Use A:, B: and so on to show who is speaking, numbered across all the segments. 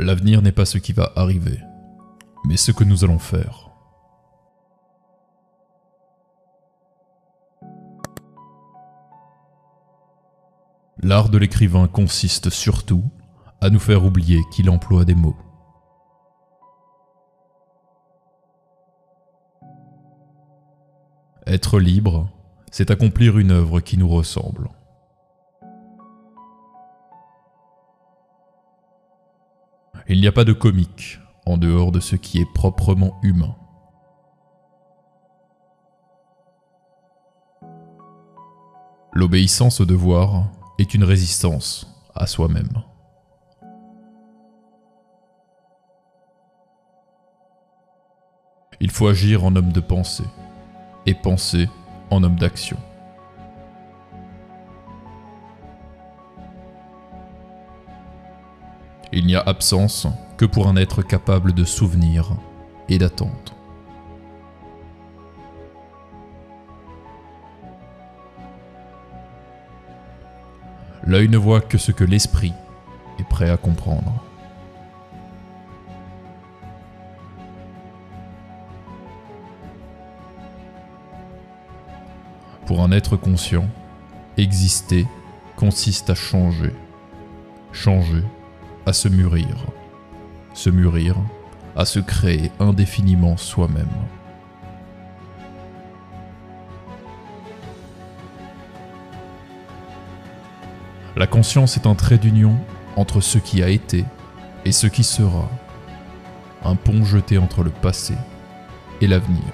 A: L'avenir n'est pas ce qui va arriver, mais ce que nous allons faire. L'art de l'écrivain consiste surtout à nous faire oublier qu'il emploie des mots. Être libre, c'est accomplir une œuvre qui nous ressemble. Il n'y a pas de comique en dehors de ce qui est proprement humain. L'obéissance au devoir est une résistance à soi-même. Il faut agir en homme de pensée et penser en homme d'action. Il n'y a absence que pour un être capable de souvenir et d'attendre. L'œil ne voit que ce que l'esprit est prêt à comprendre. Pour un être conscient, exister consiste à changer. Changer, à se mûrir. Se mûrir, à se créer indéfiniment soi-même. La conscience est un trait d'union entre ce qui a été et ce qui sera, un pont jeté entre le passé et l'avenir.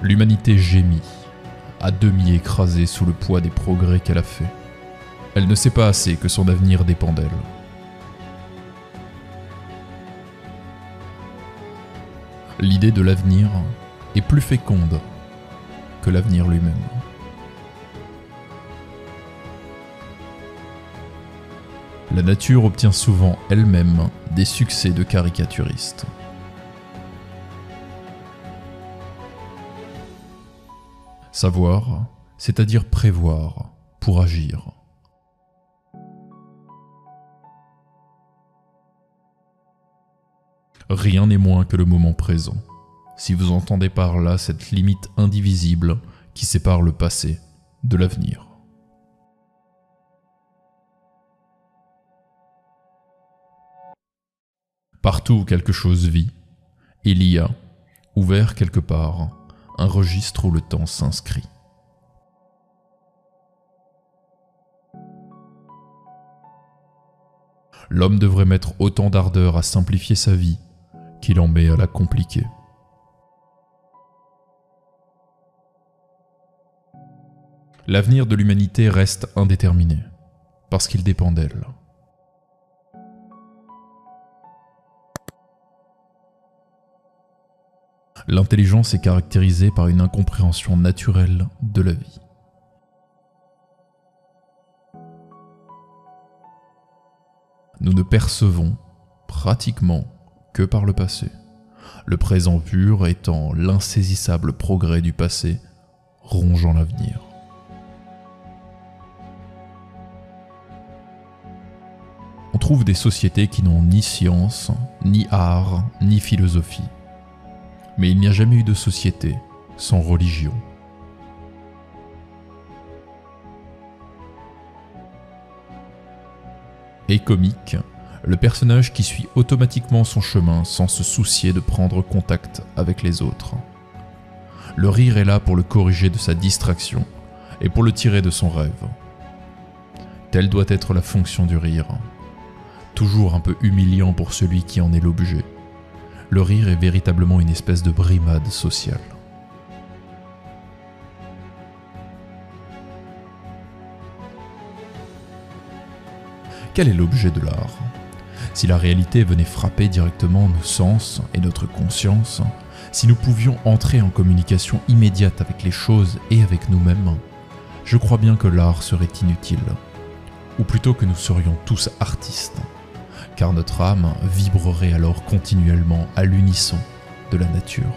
A: L'humanité gémit, à demi écrasée sous le poids des progrès qu'elle a faits. Elle ne sait pas assez que son avenir dépend d'elle. L'idée de l'avenir est plus féconde que l'avenir lui-même. La nature obtient souvent elle-même des succès de caricaturiste. Savoir, c'est-à-dire prévoir pour agir. Rien n'est moins que le moment présent, si vous entendez par là cette limite indivisible qui sépare le passé de l'avenir. Partout où quelque chose vit, il y a, ouvert quelque part, un registre où le temps s'inscrit. L'homme devrait mettre autant d'ardeur à simplifier sa vie qu'il en met à la compliquer. L'avenir de l'humanité reste indéterminé, parce qu'il dépend d'elle. L'intelligence est caractérisée par une incompréhension naturelle de la vie. Nous ne percevons pratiquement que par le passé, le présent pur étant l'insaisissable progrès du passé rongeant l'avenir. On trouve des sociétés qui n'ont ni science, ni art, ni philosophie mais il n'y a jamais eu de société sans religion. Et comique, le personnage qui suit automatiquement son chemin sans se soucier de prendre contact avec les autres. Le rire est là pour le corriger de sa distraction et pour le tirer de son rêve. Telle doit être la fonction du rire, toujours un peu humiliant pour celui qui en est l'objet le rire est véritablement une espèce de brimade sociale. Quel est l'objet de l'art? Si la réalité venait frapper directement nos sens et notre conscience, si nous pouvions entrer en communication immédiate avec les choses et avec nous-mêmes, je crois bien que l'art serait inutile, ou plutôt que nous serions tous artistes car notre âme vibrerait alors continuellement à l'unisson de la nature.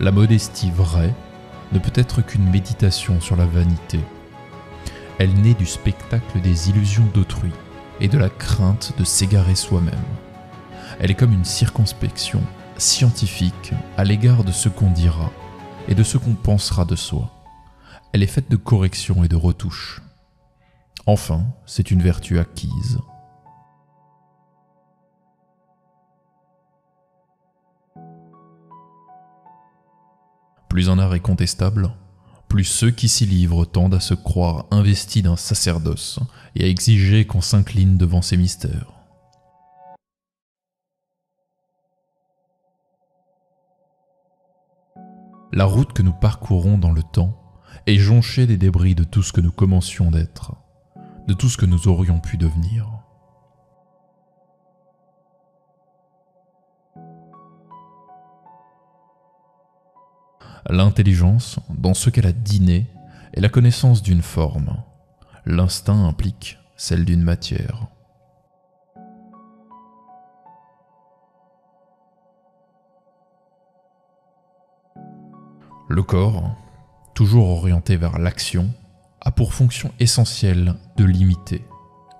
A: La modestie vraie ne peut être qu'une méditation sur la vanité. Elle naît du spectacle des illusions d'autrui et de la crainte de s'égarer soi-même. Elle est comme une circonspection scientifique à l'égard de ce qu'on dira et de ce qu'on pensera de soi. Elle est faite de corrections et de retouches. Enfin, c'est une vertu acquise. Plus un art est contestable, plus ceux qui s'y livrent tendent à se croire investis d'un sacerdoce et à exiger qu'on s'incline devant ces mystères. La route que nous parcourons dans le temps est jonchée des débris de tout ce que nous commencions d'être, de tout ce que nous aurions pu devenir. L'intelligence, dans ce qu'elle a dîné, est la connaissance d'une forme. L'instinct implique celle d'une matière. Le corps, toujours orienté vers l'action, a pour fonction essentielle de limiter,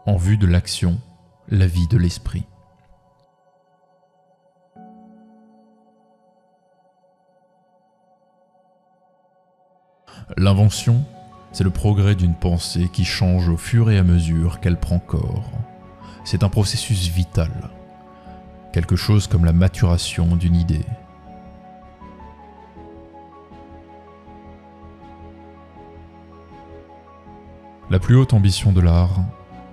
A: en vue de l'action, la vie de l'esprit. L'invention, c'est le progrès d'une pensée qui change au fur et à mesure qu'elle prend corps. C'est un processus vital, quelque chose comme la maturation d'une idée. La plus haute ambition de l'art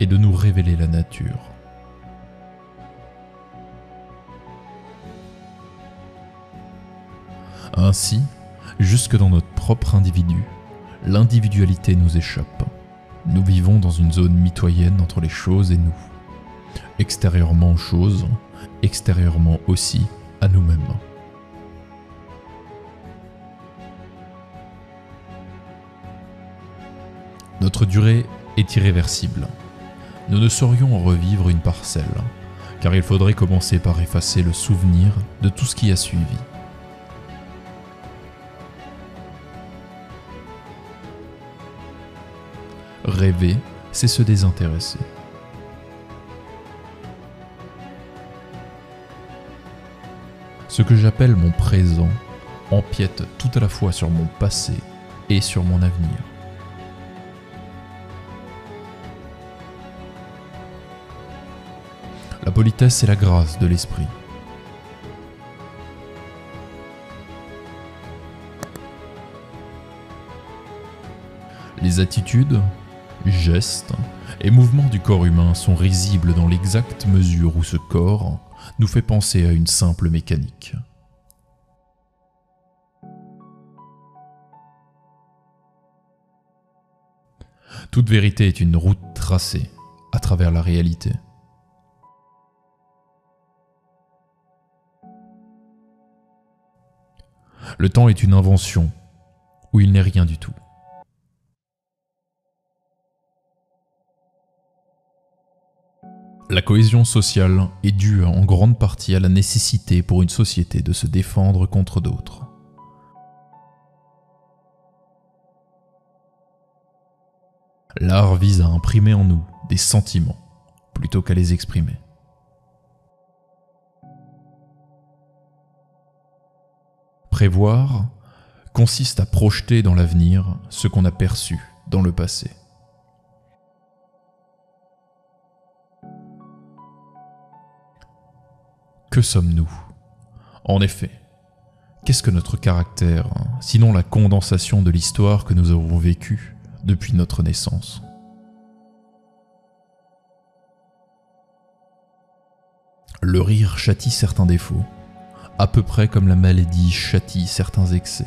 A: est de nous révéler la nature. Ainsi, jusque dans notre propre individu, l'individualité nous échappe. Nous vivons dans une zone mitoyenne entre les choses et nous. Extérieurement aux choses, extérieurement aussi à nous-mêmes. Notre durée est irréversible. Nous ne saurions en revivre une parcelle, car il faudrait commencer par effacer le souvenir de tout ce qui a suivi. Rêver, c'est se désintéresser. Ce que j'appelle mon présent empiète tout à la fois sur mon passé et sur mon avenir. La politesse est la grâce de l'esprit. Les attitudes, gestes et mouvements du corps humain sont risibles dans l'exacte mesure où ce corps nous fait penser à une simple mécanique. Toute vérité est une route tracée à travers la réalité. Le temps est une invention où il n'est rien du tout. La cohésion sociale est due en grande partie à la nécessité pour une société de se défendre contre d'autres. L'art vise à imprimer en nous des sentiments plutôt qu'à les exprimer. Prévoir consiste à projeter dans l'avenir ce qu'on a perçu dans le passé. Que sommes-nous? En effet, qu'est-ce que notre caractère, sinon la condensation de l'histoire que nous avons vécue depuis notre naissance? Le rire châtie certains défauts, à peu près comme la maladie châtie certains excès.